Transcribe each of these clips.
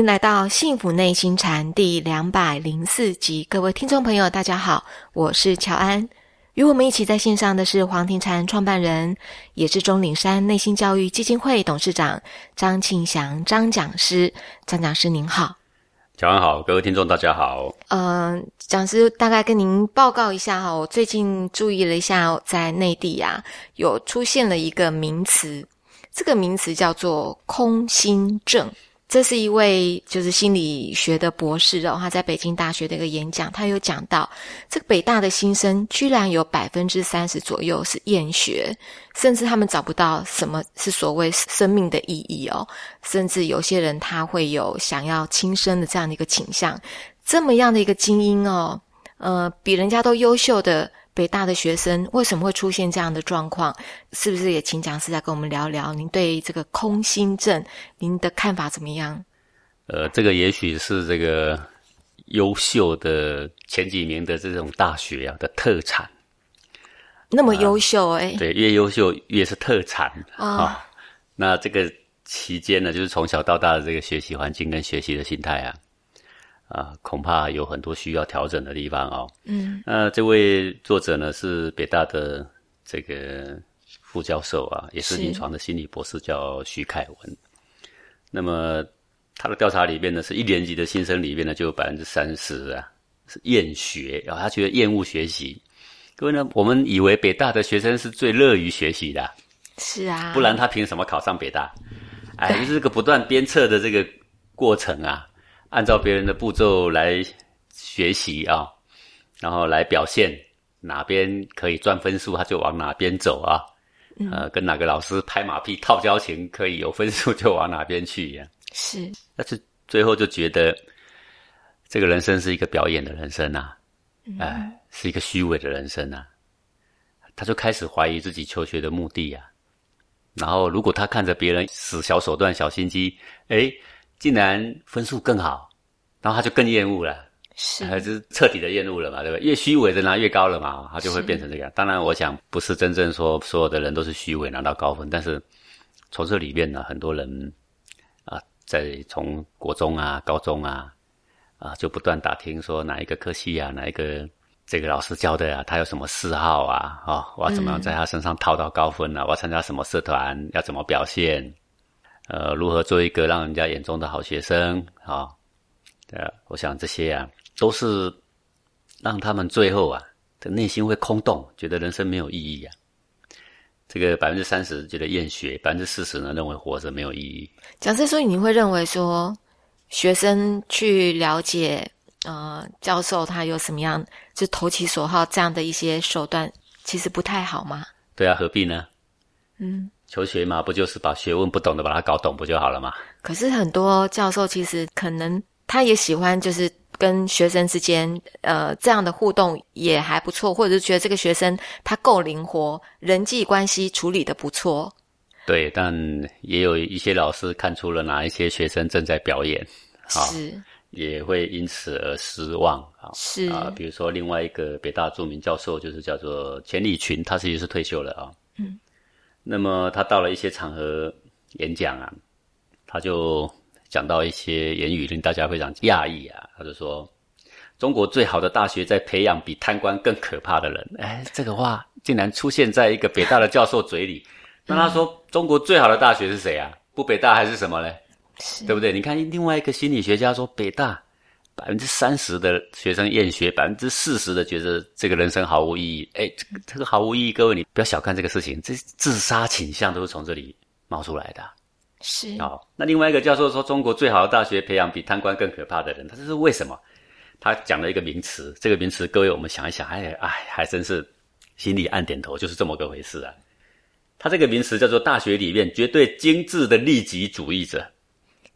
欢迎来到《幸福内心禅》第两百零四集，各位听众朋友，大家好，我是乔安。与我们一起在线上的是黄庭禅创办人，也是钟岭山内心教育基金会董事长张庆祥张讲师。张讲师您好，乔安好，各位听众大家好。嗯，讲师大概跟您报告一下哈，我最近注意了一下，在内地啊，有出现了一个名词，这个名词叫做空心症。这是一位就是心理学的博士哦，他在北京大学的一个演讲，他有讲到这个北大的新生居然有百分之三十左右是厌学，甚至他们找不到什么是所谓生命的意义哦，甚至有些人他会有想要轻生的这样的一个倾向，这么样的一个精英哦，呃，比人家都优秀的。北大的学生为什么会出现这样的状况？是不是也请讲师来跟我们聊聊？您对这个空心症，您的看法怎么样？呃，这个也许是这个优秀的前几名的这种大学啊的特产。那么优秀哎，对，越优秀越是特产啊。那这个期间呢，就是从小到大的这个学习环境跟学习的心态啊。啊，恐怕有很多需要调整的地方哦。嗯，那这位作者呢是北大的这个副教授啊，也是临床的心理博士，叫徐凯文。那么他的调查里面呢，是一年级的新生里面呢，就有百分之三十啊是厌学，然后他觉得厌恶学习。各位呢，我们以为北大的学生是最乐于学习的，是啊，不然他凭什么考上北大？哎，就是这个不断鞭策的这个过程啊。按照别人的步骤来学习啊，然后来表现哪边可以赚分数，他就往哪边走啊。呃，跟哪个老师拍马屁、套交情可以有分数，就往哪边去一样。是，但是最后就觉得这个人生是一个表演的人生呐，哎，是一个虚伪的人生呐。他就开始怀疑自己求学的目的呀。然后，如果他看着别人使小手段、小心机，哎。竟然分数更好，然后他就更厌恶了，是就是彻底的厌恶了嘛？对吧？越虚伪的拿越高了嘛，他就会变成这样。当然，我想不是真正说所有的人都是虚伪拿到高分，但是从这里面呢，很多人啊，在从国中啊、高中啊啊，就不断打听说哪一个科系啊，哪一个这个老师教的啊，他有什么嗜好啊？哦，我要怎么样在他身上套到高分呢？我要参加什么社团？要怎么表现？呃，如何做一个让人家眼中的好学生啊？呃，我想这些啊，都是让他们最后啊的内心会空洞，觉得人生没有意义啊。这个百分之三十觉得厌学，百分之四十呢认为活着没有意义。讲师，所以你会认为说，学生去了解呃教授他有什么样就投其所好这样的一些手段，其实不太好吗？对啊，何必呢？嗯。求学嘛，不就是把学问不懂的把它搞懂不就好了吗？可是很多教授其实可能他也喜欢，就是跟学生之间呃这样的互动也还不错，或者是觉得这个学生他够灵活，人际关系处理的不错。对，但也有一些老师看出了哪一些学生正在表演，是也会因此而失望啊。是啊，比如说另外一个北大著名教授就是叫做钱理群，他其实是退休了啊。嗯。那么他到了一些场合演讲啊，他就讲到一些言语令大家非常讶异啊。他就说：“中国最好的大学在培养比贪官更可怕的人。”哎，这个话竟然出现在一个北大的教授嘴里。那他说：“中国最好的大学是谁啊？不北大还是什么嘞？对不对？你看另外一个心理学家说北大。”百分之三十的学生厌学，百分之四十的觉得这个人生毫无意义。哎，这个这个毫无意义，各位你不要小看这个事情，这自杀倾向都是从这里冒出来的。是哦，那另外一个教授说，中国最好的大学培养比贪官更可怕的人，他这是为什么？他讲了一个名词，这个名词各位我们想一想，哎哎，还真是心里暗点头，就是这么个回事啊。他这个名词叫做大学里面绝对精致的利己主义者。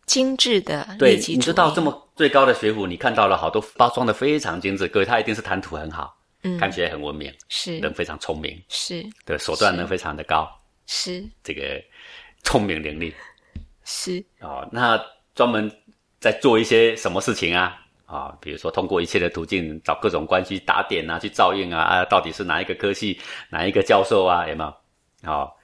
精致的对，你知道这么最高的学府，你看到了好多包装的非常精致，各位他一定是谈吐很好，嗯，看起来很文明，是。人非常聪明，是。对手段呢非常的高，是。这个聪明伶俐，是。哦，那专门在做一些什么事情啊？啊，比如说通过一切的途径找各种关系打点啊，去照应啊，啊，到底是哪一个科系，哪一个教授啊，有没有？好，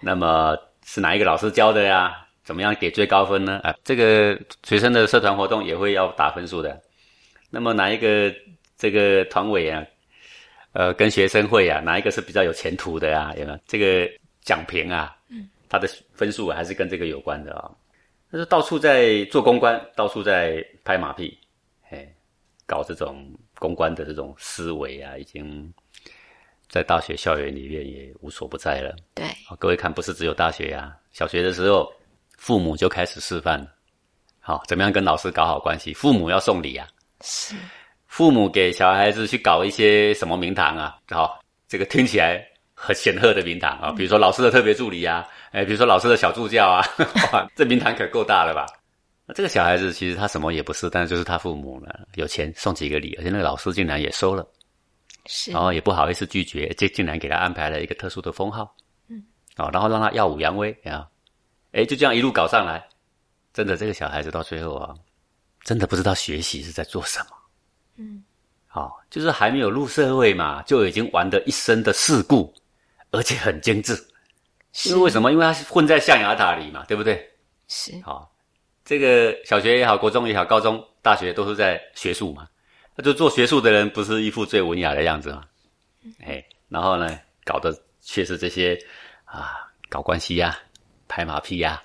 那么是哪一个老师教的呀？怎么样给最高分呢？啊，这个学生的社团活动也会要打分数的。那么哪一个这个团委啊，呃，跟学生会啊，哪一个是比较有前途的啊？有没有这个奖评啊？嗯，他的分数还是跟这个有关的啊。但是到处在做公关，到处在拍马屁，哎，搞这种公关的这种思维啊，已经在大学校园里面也无所不在了。对，各位看，不是只有大学呀，小学的时候。父母就开始示范，好，怎么样跟老师搞好关系？父母要送礼啊，是，父母给小孩子去搞一些什么名堂啊？好，这个听起来很显赫的名堂啊，比如说老师的特别助理啊，哎，比如说老师的小助教啊，哇，这名堂可够大了吧？那这个小孩子其实他什么也不是，但是就是他父母呢有钱送几个礼，而且那个老师竟然也收了，是，然后也不好意思拒绝，这竟然给他安排了一个特殊的封号，嗯，哦，然后让他耀武扬威啊。哎，就这样一路搞上来，真的，这个小孩子到最后啊，真的不知道学习是在做什么。嗯，好，就是还没有入社会嘛，就已经玩得一身的世故，而且很精致。因为为什么？因为他混在象牙塔里嘛，对不对？是。好，这个小学也好，国中也好，高中、大学都是在学术嘛。那就做学术的人，不是一副最文雅的样子嘛？哎，然后呢，搞的却是这些啊，搞关系呀。拍马屁呀，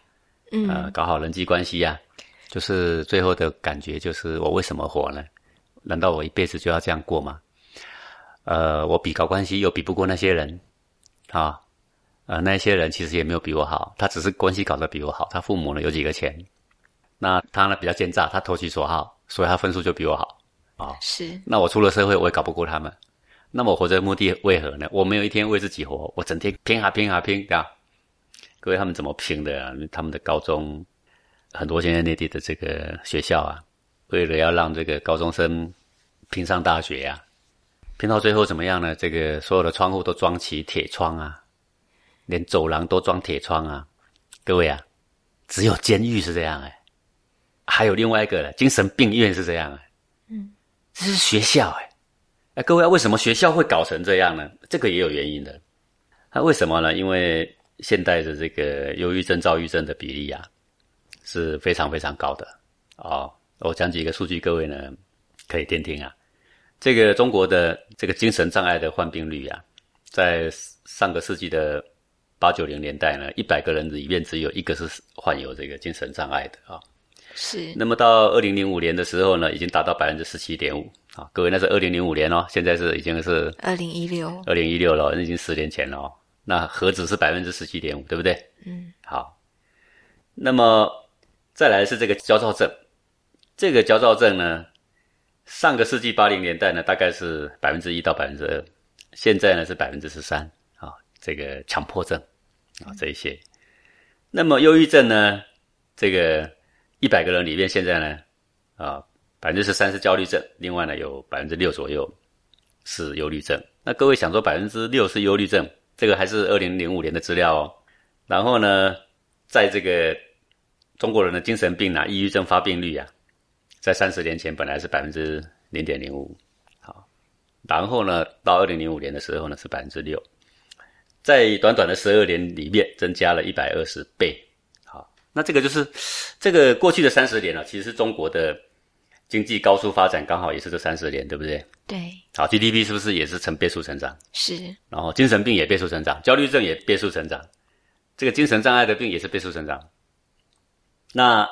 呃，搞好人际关系呀，就是最后的感觉就是我为什么活呢？难道我一辈子就要这样过吗？呃，我比搞关系又比不过那些人，啊，呃，那些人其实也没有比我好，他只是关系搞得比我好，他父母呢有几个钱，那他呢比较奸诈，他投其所好，所以他分数就比我好，啊，是。那我出了社会我也搞不过他们，那么我活着的目的为何呢？我没有一天为自己活，我整天拼啊拼啊拼，对吧？各位，他们怎么拼的啊？他们的高中很多现在内地的这个学校啊，为了要让这个高中生拼上大学呀，拼到最后怎么样呢？这个所有的窗户都装起铁窗啊，连走廊都装铁窗啊。各位啊，只有监狱是这样哎，还有另外一个精神病院是这样哎。嗯，这是学校哎，哎，各位，为什么学校会搞成这样呢？这个也有原因的。那为什么呢？因为现代的这个忧郁症、躁郁症的比例啊，是非常非常高的哦。我讲几个数据，各位呢可以听听啊。这个中国的这个精神障碍的患病率啊，在上个世纪的八九零年代呢，一百个人里面只有一个是患有这个精神障碍的啊。是。那么到二零零五年的时候呢，已经达到百分之十七点五啊。各位，那是二零零五年哦，现在是已经是二零一六，二零一六了，那已经十年前了哦。那何止是百分之十七点五，对不对？嗯，好。那么再来是这个焦躁症，这个焦躁症呢，上个世纪八零年代呢，大概是百分之一到百分之二，现在呢是百分之十三啊。这个强迫症啊，这一些。那么忧郁症呢，这个一百个人里面，现在呢啊，百分之十三是焦虑症，另外呢有百分之六左右是忧郁症。那各位想说百分之六是忧郁症？这个还是二零零五年的资料哦，然后呢，在这个中国人的精神病啊、抑郁症发病率啊，在三十年前本来是百分之零点零五，好，然后呢，到二零零五年的时候呢是百分之六，在短短的十二年里面增加了一百二十倍，好，那这个就是这个过去的三十年了，其实是中国的。经济高速发展刚好也是这三十年，对不对？对。好，GDP 是不是也是成倍数成长？是。然后精神病也倍数成长，焦虑症也倍数成长，这个精神障碍的病也是倍数成长。那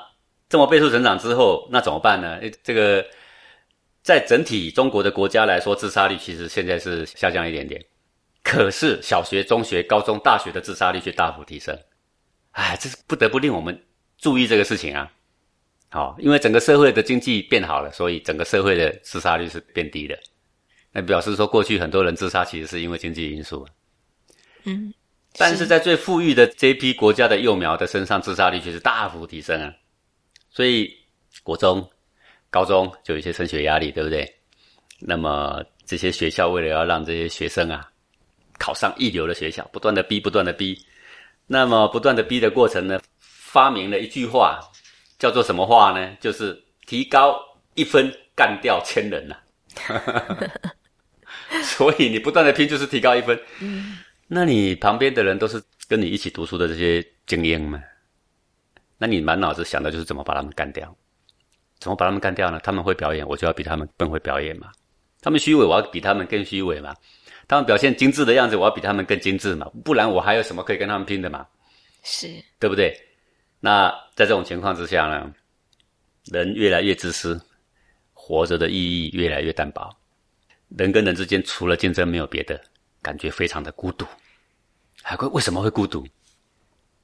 这么倍数成长之后，那怎么办呢？这个在整体中国的国家来说，自杀率其实现在是下降一点点，可是小学、中学、高中、大学的自杀率却大幅提升。哎，这是不得不令我们注意这个事情啊。好，因为整个社会的经济变好了，所以整个社会的自杀率是变低的。那表示说，过去很多人自杀其实是因为经济因素。嗯，但是在最富裕的这批国家的幼苗的身上，自杀率却是大幅提升啊。所以，国中、高中就有一些升学压力，对不对？那么这些学校为了要让这些学生啊考上一流的学校，不断的逼，不断的逼。那么不断的逼的过程呢，发明了一句话。叫做什么话呢？就是提高一分干掉千人呐。所以你不断的拼，就是提高一分。嗯，那你旁边的人都是跟你一起读书的这些精英们，那你满脑子想的就是怎么把他们干掉？怎么把他们干掉呢？他们会表演，我就要比他们更会表演嘛。他们虚伪，我要比他们更虚伪嘛。他们表现精致的样子，我要比他们更精致嘛。不然我还有什么可以跟他们拼的嘛？是对不对？那在这种情况之下呢，人越来越自私，活着的意义越来越淡薄。人跟人之间除了竞争没有别的，感觉非常的孤独。海龟为什么会孤独？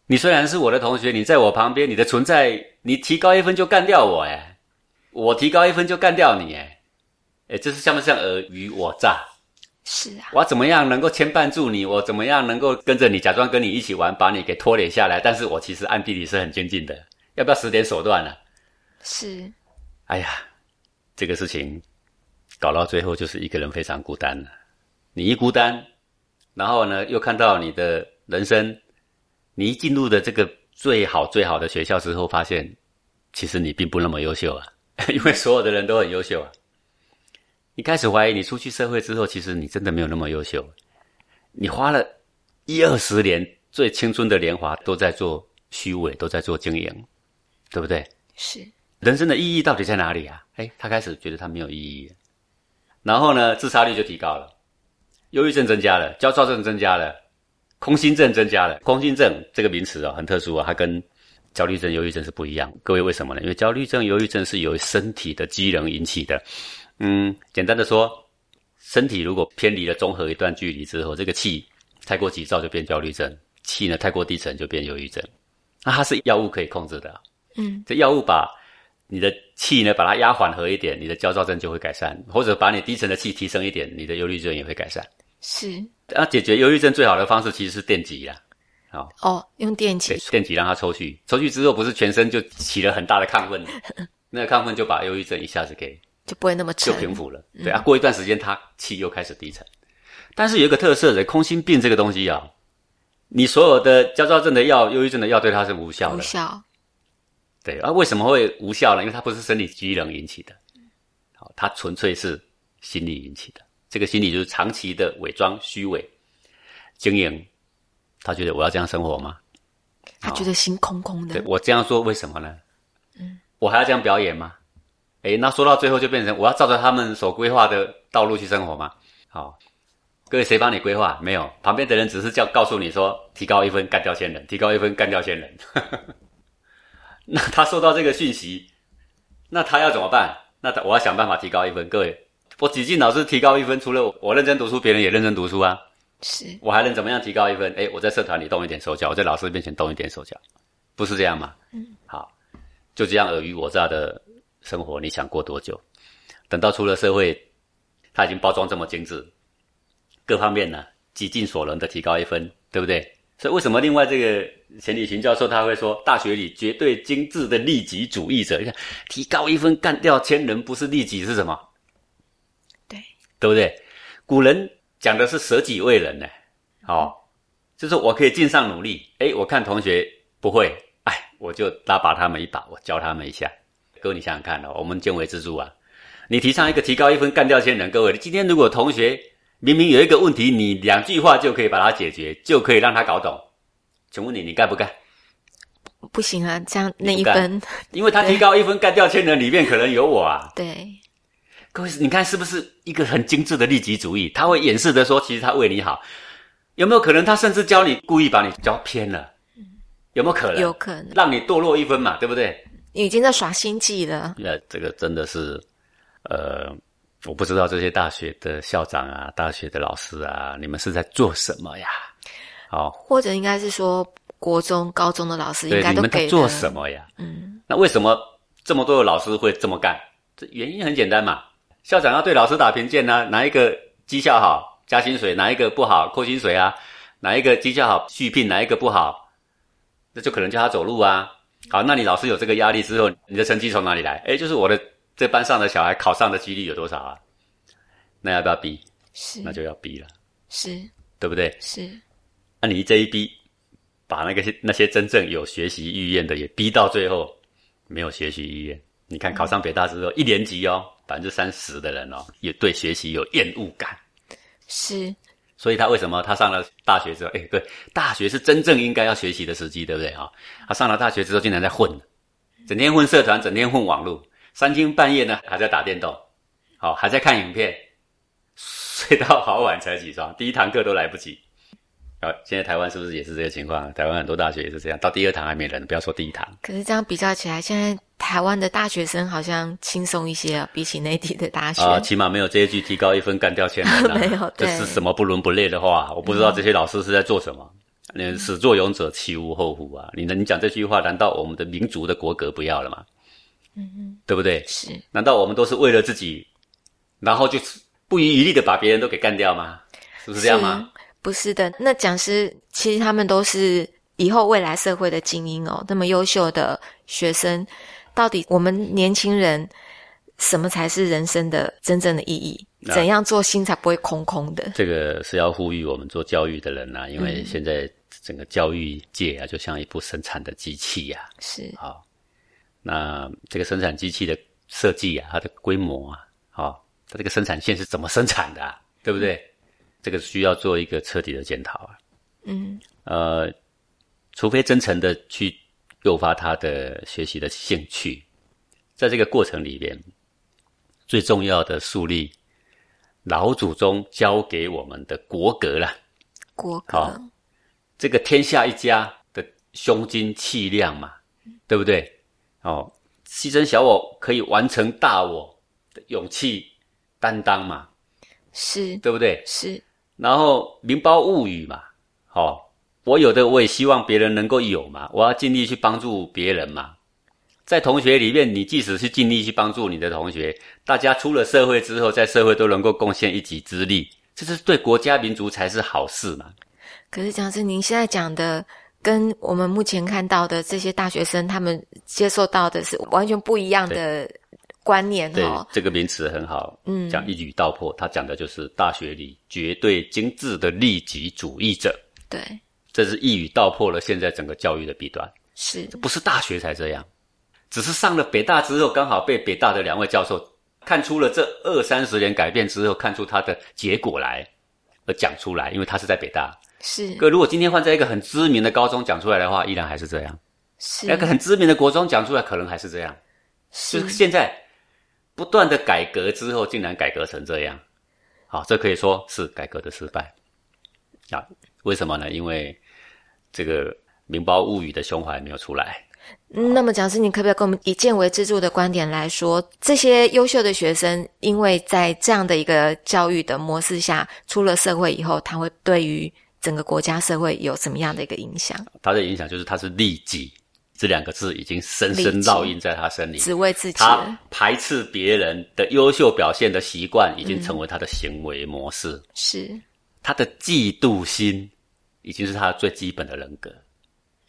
你虽然是我的同学，你在我旁边，你的存在，你提高一分就干掉我，哎，我提高一分就干掉你，哎，哎，这是像不像尔虞我诈？是啊，我怎么样能够牵绊住你？我怎么样能够跟着你，假装跟你一起玩，把你给拖累下来？但是我其实暗地里是很坚定的，要不要使点手段呢、是哎呀，这个事情搞到最后就是一个人非常孤单了。你一孤单，然后呢，又看到你的人生，你一进入的这个最好最好的学校之后，发现其实你并不那么优秀啊，因为所有的人都很优秀啊。你开始怀疑，你出去社会之后，其实你真的没有那么优秀。你花了一二十年最青春的年华都在做虚伪，都在做经营，对不对？是人生的意义到底在哪里啊？哎，他开始觉得他没有意义，然后呢，自杀率就提高了，忧郁症增加了，焦躁症增加了，空心症增加了。空心症这个名词啊、很特殊啊，它跟焦虑症、忧郁症是不一样。各位为什么呢？因为焦虑症、忧郁症是由身体的机能引起的。嗯，简单的说，身体如果偏离了中和一段距离之后，这个气太过急躁就变焦虑症，气呢太过低沉就变忧郁症。那它是药物可以控制的啊、嗯。这药物把你的气呢，把它压缓和一点，你的焦躁症就会改善；或者把你低沉的气提升一点，你的忧郁症也会改善。是。那解决忧郁症最好的方式其实是电击啦，哦，用电对击，电击让它抽去，抽去之后不是全身就起了很大的亢奋，那个亢奋就把忧郁症一下子给就不会那么就，平复了。对啊，过一段时间他气又开始低沉。但是有一个特色的，空心病这个东西啊，你所有的焦躁症的药、忧郁症的药对它是无效的。无效，对啊，为什么会无效呢？因为它不是生理机能引起的，好，它纯粹是心理引起的。这个心理就是长期的伪装、虚伪、经营。他觉得我要这样生活吗？他觉得心空空的，对我这样说为什么呢？嗯，我还要这样表演吗？诶，那说到最后就变成我要照着他们所规划的道路去生活吗？好，各位谁帮你规划？没有，旁边的人只是叫告诉你说提高一分干掉仙人，提高一分干掉仙人。那他收到这个讯息，那他要怎么办？那他我要想办法提高一分。各位，我几进老师提高一分，除了我认真读书，别人也认真读书啊。是我还能怎么样提高一分？诶，我在社团里动一点手脚，我在老师面前动一点手脚，不是这样吗？嗯，好，就这样尔虞我诈的生活，你想过多久？等到出了社会，他已经包装这么精致，各方面呢极尽所能的提高一分，对不对？所以为什么另外这个钱理群教授他会说，大学里绝对精致的利己主义者，你看提高一分干掉千人，不是利己是什么？对，对不对？古人讲的是舍己为人呢，哦，就是我可以尽上努力。诶，我看同学不会，哎，我就拉拔他们一把，我教他们一下。各位，你想想看哦，我们见微知著啊。你提倡一个提高一分干掉千人，各位，今天如果同学明明有一个问题，你两句话就可以把它解决，就可以让他搞懂，请问你，你干不干？不行啊，这样那一分，因为他提高一分干掉千人，里面可能有我啊。对，各位，你看是不是一个很精致的利己主义？他会掩饰的说，其实他为你好，有没有可能他甚至教你故意把你教偏了？有没有可能？有可能让你堕落一分嘛，对不对？已经在耍心计了，那这个真的是，呃，我不知道这些大学的校长啊、大学的老师啊，你们是在做什么呀？好、或者应该是说国中、高中的老师应对，该都给你做什么呀？嗯，那为什么这么多的老师会这么干？这原因很简单嘛，校长要对老师打评鉴呢、哪一个绩效好加薪水，哪一个不好扣薪水啊？哪一个绩效好续聘，哪一个不好，那就可能叫他走路啊。好，那你老师有这个压力之后，你的成绩从哪里来？哎，就是我的这班上的小孩考上的几率有多少啊？那要不要逼？是那就要逼了，是对不对？是，那你这一逼，把那个些那些真正有学习意愿的也逼到最后没有学习意愿。你看考上北大之后，一年级哦，百分之三十的人哦，也对学习有厌恶感。是所以他为什么他上了大学之后，哎，对，大学是真正应该要学习的时机，对不对啊？他上了大学之后，竟然在混，整天混社团，整天混网络，三更半夜呢还在打电动，好，还在看影片，睡到好晚才起床，第一堂课都来不及。啊，现在台湾是不是也是这个情况？台湾很多大学也是这样，到第二堂还没人，不要说第一堂。可是这样比较起来，现在台湾的大学生好像轻松一些啊，比起内地的大学。啊，起码没有这一句提高一分干掉千人。没有，这是什么不伦不类的话？我不知道这些老师是在做什么。嗯，始作俑者其无后乎啊？你能你讲这句话，难道我们的民族的国格不要了吗？嗯嗯，对不对？是。难道我们都是为了自己，然后就不遗余力的把别人都给干掉吗？是不是这样吗？不是的，那讲师其实他们都是以后未来社会的精英哦，那么优秀的学生，到底我们年轻人什么才是人生的真正的意义？怎样做心才不会空空的？这个是要呼吁我们做教育的人呐，因为现在整个教育界啊，就像一部生产的机器呀。是好，那这个生产机器的设计啊，它的规模啊，好，它这个生产线是怎么生产的，啊对不对？这个需要做一个彻底的检讨啊。嗯。呃，除非真诚的去诱发他的学习的兴趣，在这个过程里边，最重要的树立老祖宗教给我们的国格了。国格。这个天下一家的胸襟气量嘛，对不对？哦，牺牲小我可以完成大我的勇气担当嘛，是对不对？是。然后名包物语嘛，好，我有的我也希望别人能够有嘛，我要尽力去帮助别人嘛。在同学里面，你即使是尽力去帮助你的同学，大家出了社会之后，在社会都能够贡献一己之力，这是对国家民族才是好事嘛。可是讲是您现在讲的，跟我们目前看到的这些大学生，他们接受到的是完全不一样的。观念对这个名词很好，嗯，讲一语道破，他讲的就是大学里绝对精致的利己主义者。对，这是一语道破了现在整个教育的弊端。是，不是大学才这样，只是上了北大之后，刚好被北大的两位教授看出了这二三十年改变之后，看出他的结果来而讲出来，因为他是在北大。是，可如果今天换在一个很知名的高中讲出来的话，依然还是这样。是，那个很知名的国中讲出来，可能还是这样。是，现在。不断的改革之后，竟然改革成这样，好，这可以说是改革的失败啊？为什么呢？因为这个《明包物语》的胸怀没有出来。那么，讲师，你可不可以跟我们以见为支柱的观点来说，这些优秀的学生，因为在这样的一个教育的模式下，出了社会以后，他会对于整个国家社会有什么样的一个影响？他的影响就是，他是利己。这两个字已经深深烙印在他身里，只为自己。他排斥别人的优秀表现的习惯，已经成为他的行为模式。是他的嫉妒心，已经是他最基本的人格。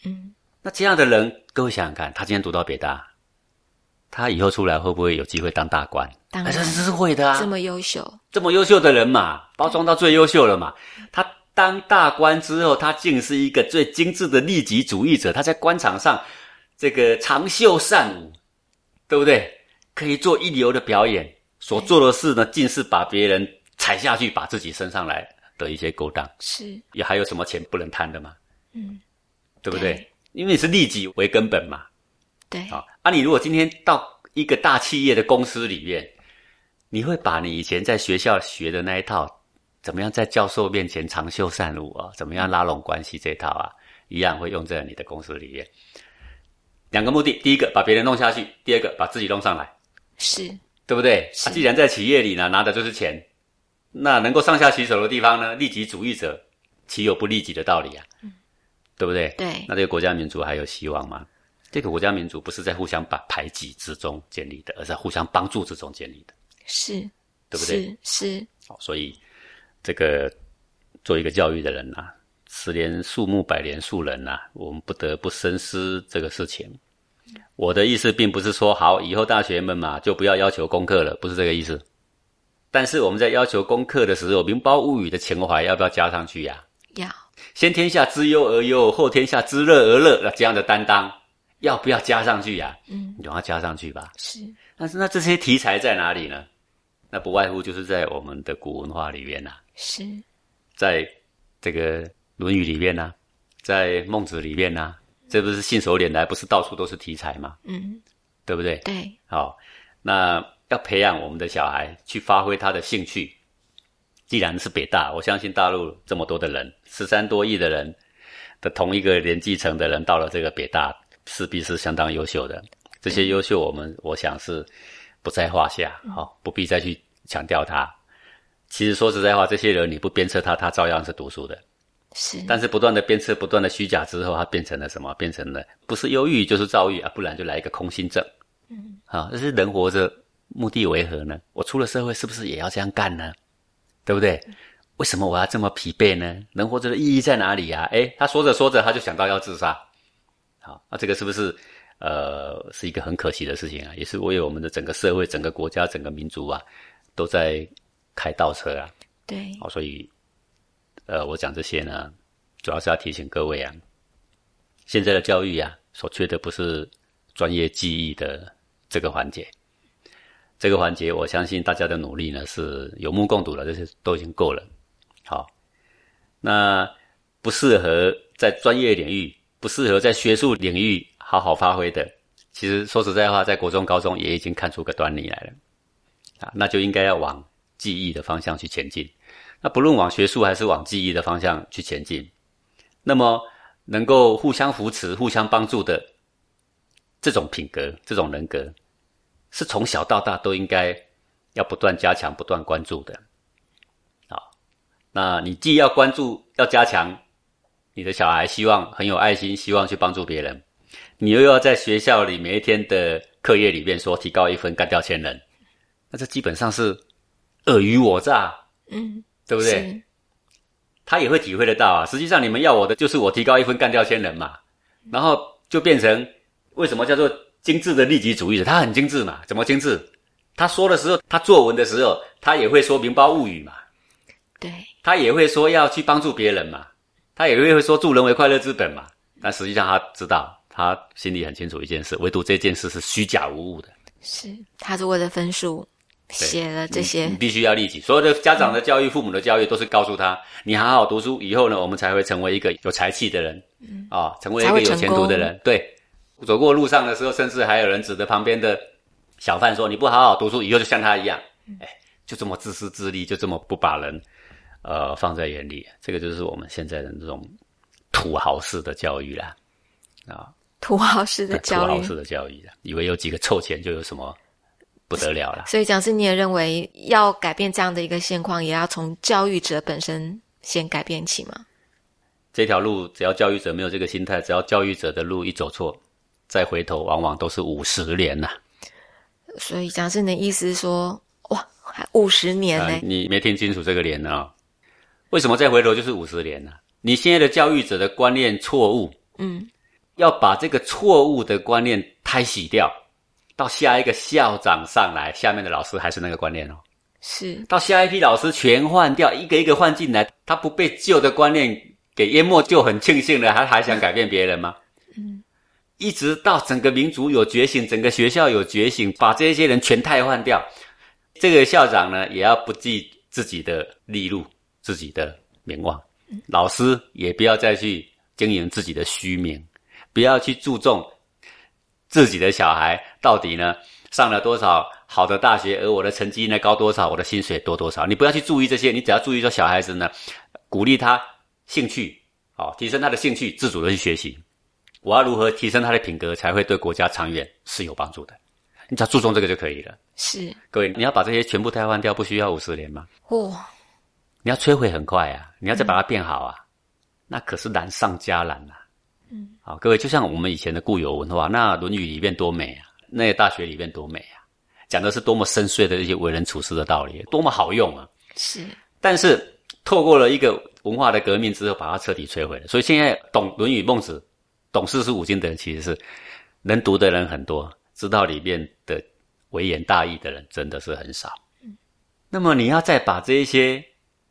嗯，那这样的人，各位想想看，他今天读到北大，他以后出来会不会有机会当大官？当然是会的啊！这么优秀，这么优秀的人嘛，包装到最优秀了嘛，他。当大官之后，他竟是一个最精致的利己主义者。他在官场上，这个长袖善舞，对不对？可以做一流的表演。所做的事呢，尽是把别人踩下去，把自己升上来的一些勾当。是，也还有什么钱不能贪的吗？嗯，对不对？因为你是利己为根本嘛。对。啊，啊，你如果今天到一个大企业的公司里面，你会把你以前在学校学的那一套。怎么样在教授面前长袖善舞啊？怎么样拉拢关系这套啊？一样会用在你的公司里面。两个目的：第一个把别人弄下去；第二个把自己弄上来。是，对不对？啊，既然在企业里呢，拿的就是钱，那能够上下其手的地方呢，利己主义者岂有不利己的道理啊？嗯，对不对？对。那这个国家民族还有希望吗？这个国家民族不是在互相把排挤之中建立的，而在互相帮助之中建立的。是，对不对？是。好，所以。这个做一个教育的人呐，十年树木，百年树人呐，我们不得不深思这个事情。我的意思并不是说，好以后大学们嘛就不要要求功课了，不是这个意思。但是我们在要求功课的时候，名包物语的情怀要不要加上去呀？要。先天下之忧而忧，后天下之乐而乐，那这样的担当要不要加上去呀？嗯，你总要加上去吧。是。但是那这些题材在哪里呢？那不外乎就是在我们的古文化里面呐。是，在这个《论语》里面呢、在《孟子》里面呢、这不是信手拈来，不是到处都是题材吗？嗯，对不对？对，好，那要培养我们的小孩去发挥他的兴趣。既然是北大，我相信大陆这么多的人，十三多亿的人的同一个年纪层的人到了这个北大，势必是相当优秀的。这些优秀，我们我想是不在话下，好、不必再去强调他。其实说实在话，这些人你不鞭策他，他照样是读书的。是，但是不断的鞭策，不断的虚假之后，它变成了什么？变成了不是忧郁就是躁郁啊，不然就来一个空心症。嗯，啊，这是人活着目的为何呢？我出了社会是不是也要这样干呢？对不对？为什么我要这么疲惫呢？人活着的意义在哪里呀、啊？诶，他说着说着他就想到要自杀。好，那这个是不是呃是一个很可惜的事情啊？也是为我们的整个社会、整个国家、整个民族啊，都在开倒车啊。对，好，所以，呃，我讲这些呢，主要是要提醒各位啊，现在的教育啊，所缺的不是专业技艺的这个环节，这个环节，我相信大家的努力呢是有目共睹的，这些都已经够了。好，那不适合在专业领域、不适合在学术领域好好发挥的，其实说实在话，在国中、高中也已经看出个端倪来了啊，那就应该要往记忆的方向去前进。那不论往学术还是往记忆的方向去前进，那么能够互相扶持、互相帮助的这种品格、这种人格，是从小到大都应该要不断加强、不断关注的。好，那你既要关注、要加强你的小孩，希望很有爱心，希望去帮助别人，你又要在学校里每一天的课业里面说提高一分干掉千人，那这基本上是尔虞我诈。嗯，对不对？他也会体会得到啊。实际上，你们要我的就是我提高一分干掉千人嘛，然后就变成为什么叫做精致的利己主义者？他很精致嘛，怎么精致？他说的时候，他作文的时候，他也会说“明包物语”嘛，对，他也会说要去帮助别人嘛，他也会说助人为快乐之本嘛。但实际上，他知道，他心里很清楚一件事，唯独这件事是虚假无误的。是，他是为了分数写了这些你，你必须要立即。所有的家长的教育、父母的教育，都是告诉他：你好好读书，以后呢，我们才会成为一个有才气的人，嗯，啊、成为一个有前途的人。对，走过路上的时候，甚至还有人指着旁边的小贩说：“你不好好读书，以后就像他一样。”哎，就这么自私自利，就这么不把人呃放在眼里。这个就是我们现在的这种土豪式的教育啦，啊，土豪式的教育。土豪式的教育啦，以为有几个臭钱就有什么不得了了。所以，讲师，你也认为要改变这样的一个现况，也要从教育者本身先改变起吗？这条路，只要教育者没有这个心态，只要教育者的路一走错，再回头，往往都是五十年呐、所以，讲师，你的意思是说，哇，还五十年呢、啊你没听清楚这个年啊、为什么再回头就是五十年呢、你现在的教育者的观念错误，嗯，要把这个错误的观念胎洗掉，到下一个校长上来，下面的老师还是那个观念哦。是到下一批老师全换掉，一个一个换进来，他不被旧的观念给淹没，就很庆幸了。他还想改变别人吗？嗯，一直到整个民族有觉醒，整个学校有觉醒，把这些人全汰换掉。这个校长呢，也要不计自己的利禄、自己的名望，老师也不要再去经营自己的虚名，不要去注重自己的小孩到底呢上了多少好的大学，而我的成绩呢高多少，我的薪水多多少，你不要去注意这些，你只要注意说小孩子呢，鼓励他兴趣，好、提升他的兴趣，自主的去学习。我要如何提升他的品格，才会对国家长远是有帮助的？你只要注重这个就可以了。是，各位，你要把这些全部汰换掉，不需要五十年吗？哇，你要摧毁很快啊，你要再把它变好啊，那可是难上加难啊。嗯，好，各位，就像我们以前的固有文化，那《论语》里面多美啊，那大学里面多美啊，讲的是多么深邃的一些为人处事的道理，多么好用啊。是但是透过了一个文化的革命之后，把它彻底摧毁了。所以现在懂《论语》《孟子》、懂四书五经的人，其实是能读的人很多，知道里面的微言大义的人真的是很少。嗯那么你要再把这一些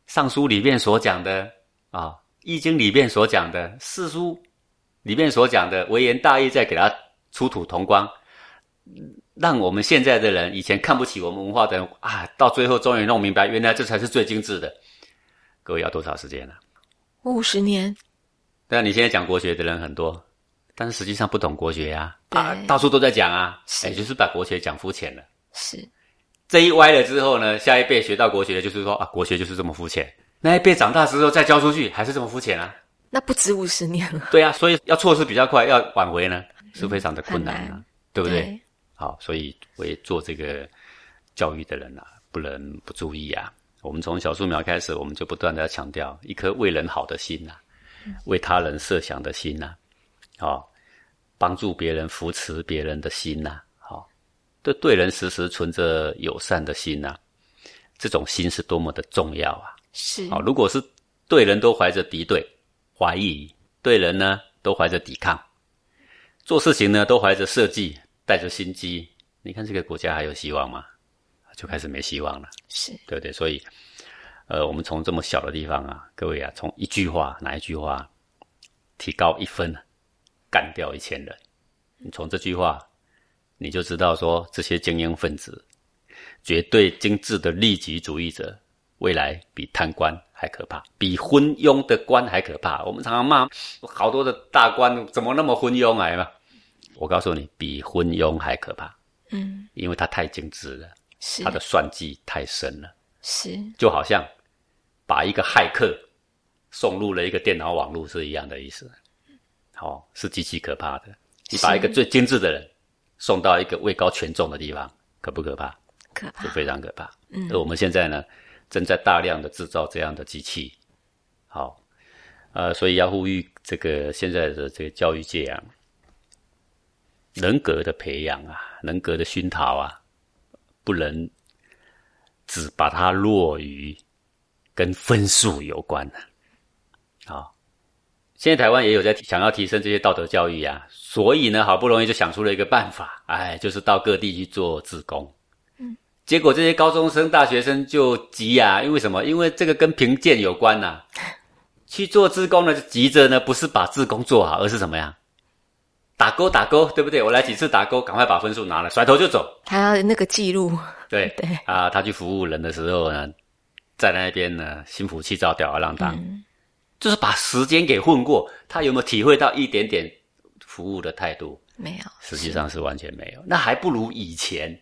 尚书里面所讲的啊，《易经》里面所讲的，四书里面所讲的微言大义，再给他出土同光，让我们现在的人以前看不起我们文化的人啊，到最后终于弄明白，原来这才是最精致的。各位要多少时间呢、五十年，对啊，你现在讲国学的人很多，但是实际上不懂国学呀、啊，对到处都在讲啊，是也就是把国学讲肤浅了。是这一歪了之后呢，下一辈学到国学的，就是说啊，国学就是这么肤浅。那一辈长大之后再教出去，还是这么肤浅啊？那不止五十年了，对啊，所以要措施比较快，要挽回呢是非常的困难啊很难，对不对？对好，所以为做这个教育的人啊，不能不注意啊。我们从小树苗开始，我们就不断的要强调一颗为人好的心呐、为他人设想的心呐、好、帮助别人、扶持别人的心呐、好、对对人时时存着友善的心呐、这种心是多么的重要啊！是好，如果是对人都怀着敌对、怀疑，对人呢都怀着抵抗，做事情呢都怀着设计、带着心机，你看这个国家还有希望吗？就开始没希望了，是。对不对？所以，呃，我们从这么小的地方啊，各位啊，从一句话哪一句话提高一分，干掉一千人，你从这句话你就知道说这些精英分子、绝对精致的利己主义者，未来比贪官还可怕，比昏庸的官还可怕。我们常常骂好多的大官怎么那么昏庸啊？有有我告诉你，比昏庸还可怕，嗯因为他太精致了，是他的算计太深了，是就好像把一个骇客送入了一个电脑网络是一样的意思。好、是极其可怕的。你把一个最精致的人送到一个位高权重的地方，可不可怕？可怕就，非常可怕。嗯，而我们现在呢，正在大量的制造这样的机器。好，呃，所以要呼吁这个现在的这个教育界啊，人格的培养啊，人格的熏陶啊，不能只把它落于跟分数有关的。好，现在台湾也有在想要提升这些道德教育啊，所以呢，好不容易就想出了一个办法，哎，就是到各地去做志工。结果这些高中生、大学生就急呀、因为什么？因为这个跟评鉴有关呐、去做志工呢，就急着呢，不是把志工做好，而是什么呀？打勾打勾，对不对？我来几次打勾，赶快把分数拿了，甩头就走。他要那个记录，对 对啊，他去服务人的时候呢，在那边呢，心浮气躁、吊儿郎当，就是把时间给混过。他有没有体会到一点点服务的态度？没有，实际上是完全没有。那还不如以前，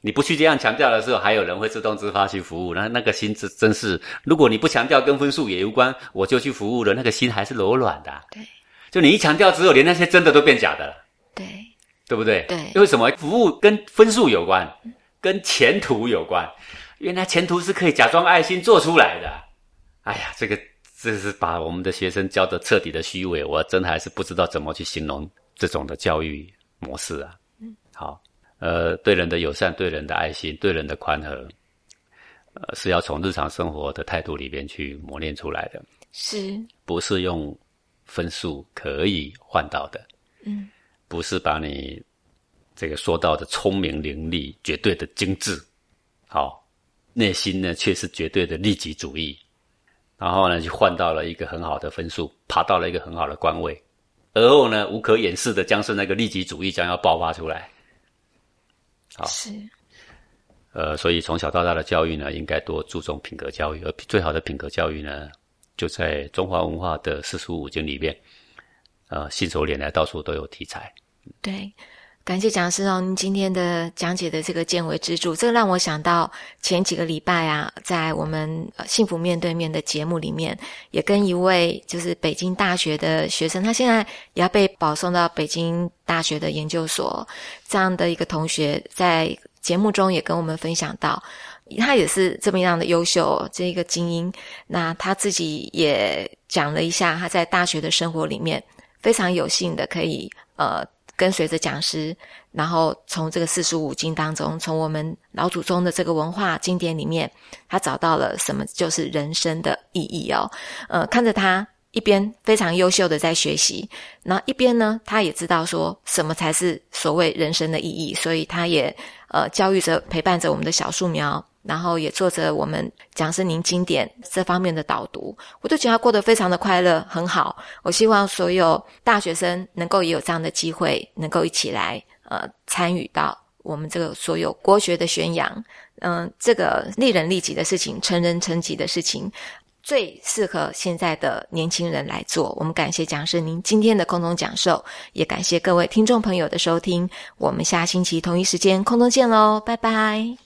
你不去这样强调的时候，还有人会自动自发去服务。那那个心真真是，如果你不强调跟分数也无关，我就去服务了，那个心还是柔软的啊、对就你一强调之后，连那些真的都变假的了。对对不对？对因为什么？服务跟分数有关，跟前途有关。原来前途是可以假装爱心做出来的。哎呀，这个这是把我们的学生教的彻底的虚伪，我真还是不知道怎么去形容这种的教育模式啊。好，呃，对人的友善，对人的爱心，对人的宽和，呃，是要从日常生活的态度里边去磨练出来的。是，不是用分数可以换到的，嗯，不是把你这个说到的聪明伶俐、绝对的精致，好，内心呢却是绝对的利己主义，然后呢就换到了一个很好的分数，爬到了一个很好的官位，而后呢无可掩饰的将是那个利己主义将要爆发出来，好是，呃，所以从小到大的教育呢，应该多注重品格教育，而最好的品格教育呢，就在中华文化的四书五经里面，呃，信手拈来，到处都有题材。对。感谢讲师哦，您今天的讲解的这个见微知著，这个让我想到前几个礼拜啊，在我们幸福面对面的节目里面，也跟一位就是北京大学的学生，他现在也要被保送到北京大学的研究所，这样的一个同学，在节目中也跟我们分享到，他也是这么样的优秀，这个精英。那他自己也讲了一下，他在大学的生活里面非常有幸的可以呃。跟随着讲师，然后从这个四书五经当中，从我们老祖宗的这个文化经典里面，他找到了什么就是人生的意义哦。呃，看着他一边非常优秀的在学习，然后一边呢，他也知道说什么才是所谓人生的意义，所以他也呃教育着、陪伴着我们的小树苗。然后也做着我们讲师您经典这方面的导读，我就觉得他过得非常的快乐，很好。我希望所有大学生能够也有这样的机会，能够一起来呃参与到我们这个所有国学的宣扬，嗯、这个利人利己的事情，成人成己的事情。最适合现在的年轻人来做。我们感谢讲师您今天的空中讲授，也感谢各位听众朋友的收听。我们下星期同一时间空中见喽，拜拜。